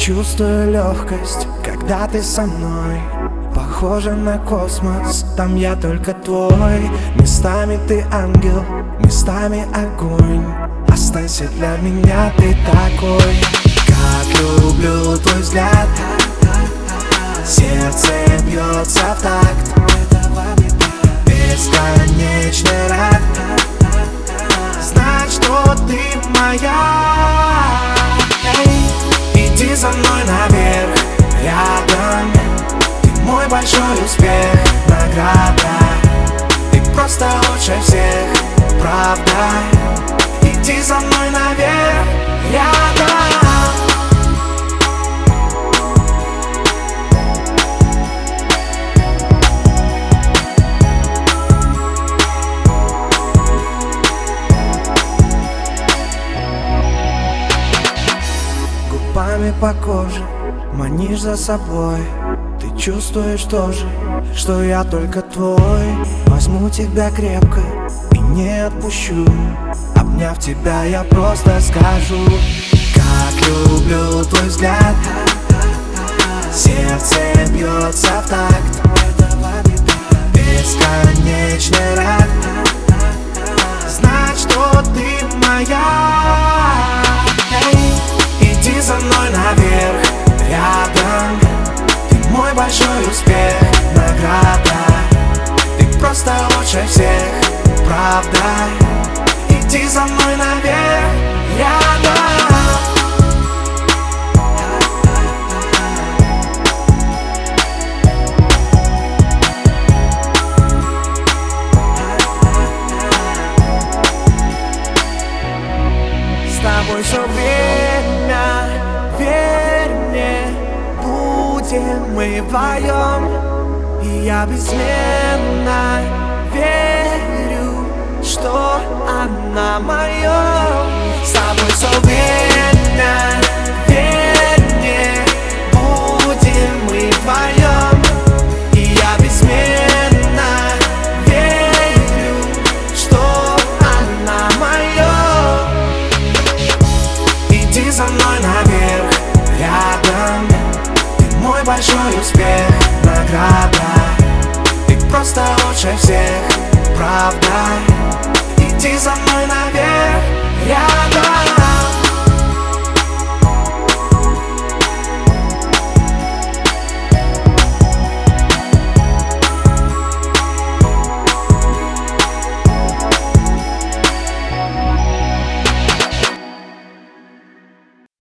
чувствую легкость, когда ты со мной. Похоже на космос, там я только твой. Местами ты ангел, местами огонь. Останься для меня ты такой. Как люблю твой взгляд. Сердце бьется в такт. Бесконечный рад. Знать, что ты моя За мной наверх, рядом. Ты мой большой успех, награда. Ты просто лучше всех, Губами по коже манишь за собой. Ты чувствуешь тоже, что я только твой. Возьму тебя крепко и не отпущу. Обняв тебя я просто скажу Как люблю твой взгляд Сердце бьется в такт лучше всех, правда? Иди за мной наверх, рядом. С тобой все время, верь мне. Будем мы вдвоем И я безменно верю Что она моя С тобой все время, верь мне Будем мы вдвоем И я безменно верю Что она моя Иди за мной наверх, рядом. Ты мой большой успех, награда лучше всех Правда, иди за мной.